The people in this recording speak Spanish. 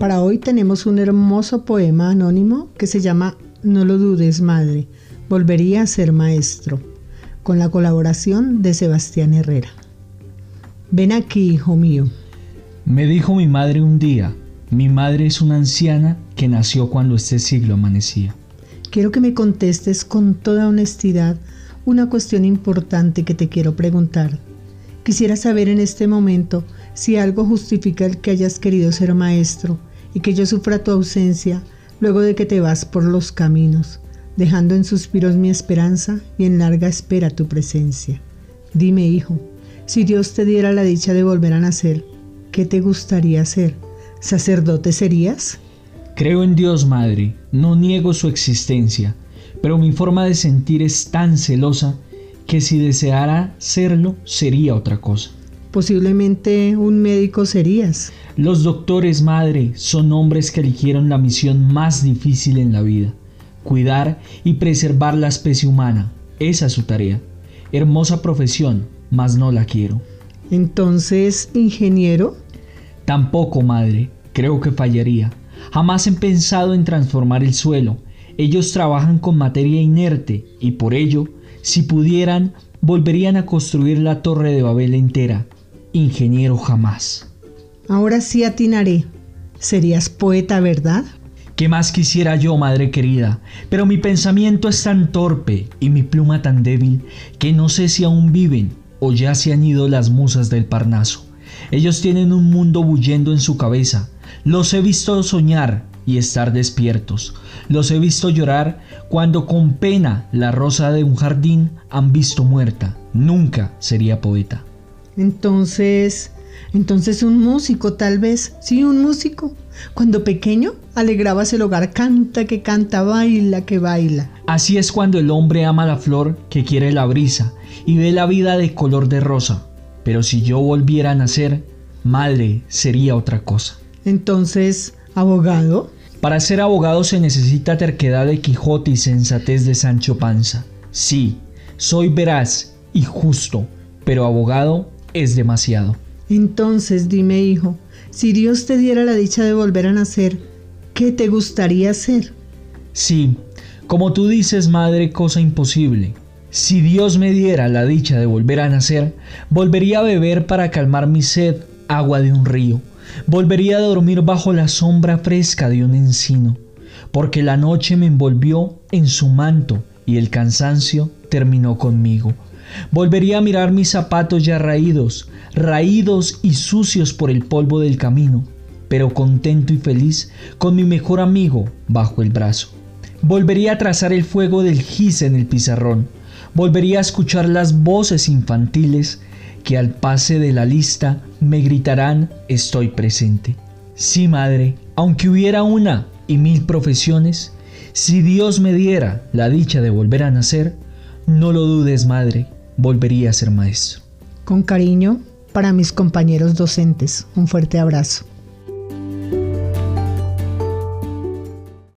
Para hoy tenemos un hermoso poema anónimo que se llama No lo dudes, madre, volvería a ser maestro, con la colaboración de Sebastián Herrera. Ven aquí, hijo mío. Me dijo mi madre un día, mi madre es una anciana que nació cuando este siglo amanecía. Quiero que me contestes con toda honestidad una cuestión importante que te quiero preguntar. Quisiera saber en este momento si algo justifica el que hayas querido ser maestro y que yo sufra tu ausencia luego de que te vas por los caminos, dejando en suspiros mi esperanza y en larga espera tu presencia. Dime, hijo, si Dios te diera la dicha de volver a nacer, ¿qué te gustaría ser? ¿Sacerdote serías? Creo en Dios, madre, no niego su existencia, pero mi forma de sentir es tan celosa que si deseara serlo sería otra cosa. Posiblemente un médico serías. Los doctores, madre, son hombres que eligieron la misión más difícil en la vida, cuidar y preservar la especie humana. Esa es su tarea. Hermosa profesión, mas no la quiero. Entonces, ingeniero. Tampoco, madre, creo que fallaría. Jamás he pensado en transformar el suelo. Ellos trabajan con materia inerte y por ello, si pudieran, volverían a construir la torre de Babel entera. Ingeniero jamás. Ahora sí atinaré. Serías poeta, ¿verdad? ¿Qué más quisiera yo, madre querida? Pero mi pensamiento es tan torpe y mi pluma tan débil que no sé si aún viven o ya se han ido las musas del Parnaso. Ellos tienen un mundo bullendo en su cabeza. Los he visto soñar y estar despiertos. Los he visto llorar cuando con pena la rosa de un jardín han visto muerta. Nunca sería poeta. Entonces, entonces un músico tal vez, sí, un músico. Cuando pequeño alegrabas el hogar, canta que canta, baila que baila. Así es cuando el hombre ama la flor que quiere la brisa y ve la vida de color de rosa. Pero si yo volviera a nacer, madre sería otra cosa. Entonces, abogado. Para ser abogado se necesita terquedad de Quijote y sensatez de Sancho Panza. Sí, soy veraz y justo, pero abogado es demasiado. Entonces dime, hijo, si Dios te diera la dicha de volver a nacer, ¿qué te gustaría hacer? Sí, como tú dices, madre, cosa imposible. Si Dios me diera la dicha de volver a nacer, volvería a beber para calmar mi sed agua de un río. Volvería a dormir bajo la sombra fresca de un encino, porque la noche me envolvió en su manto y el cansancio terminó conmigo. Volvería a mirar mis zapatos ya raídos, raídos y sucios por el polvo del camino, pero contento y feliz con mi mejor amigo bajo el brazo. Volvería a trazar el fuego del gis en el pizarrón. Volvería a escuchar las voces infantiles que al pase de la lista me gritarán estoy presente. Sí, madre, aunque hubiera una y mil profesiones, si Dios me diera la dicha de volver a nacer, no lo dudes, madre, volvería a ser maestro. Con cariño, para mis compañeros docentes, un fuerte abrazo.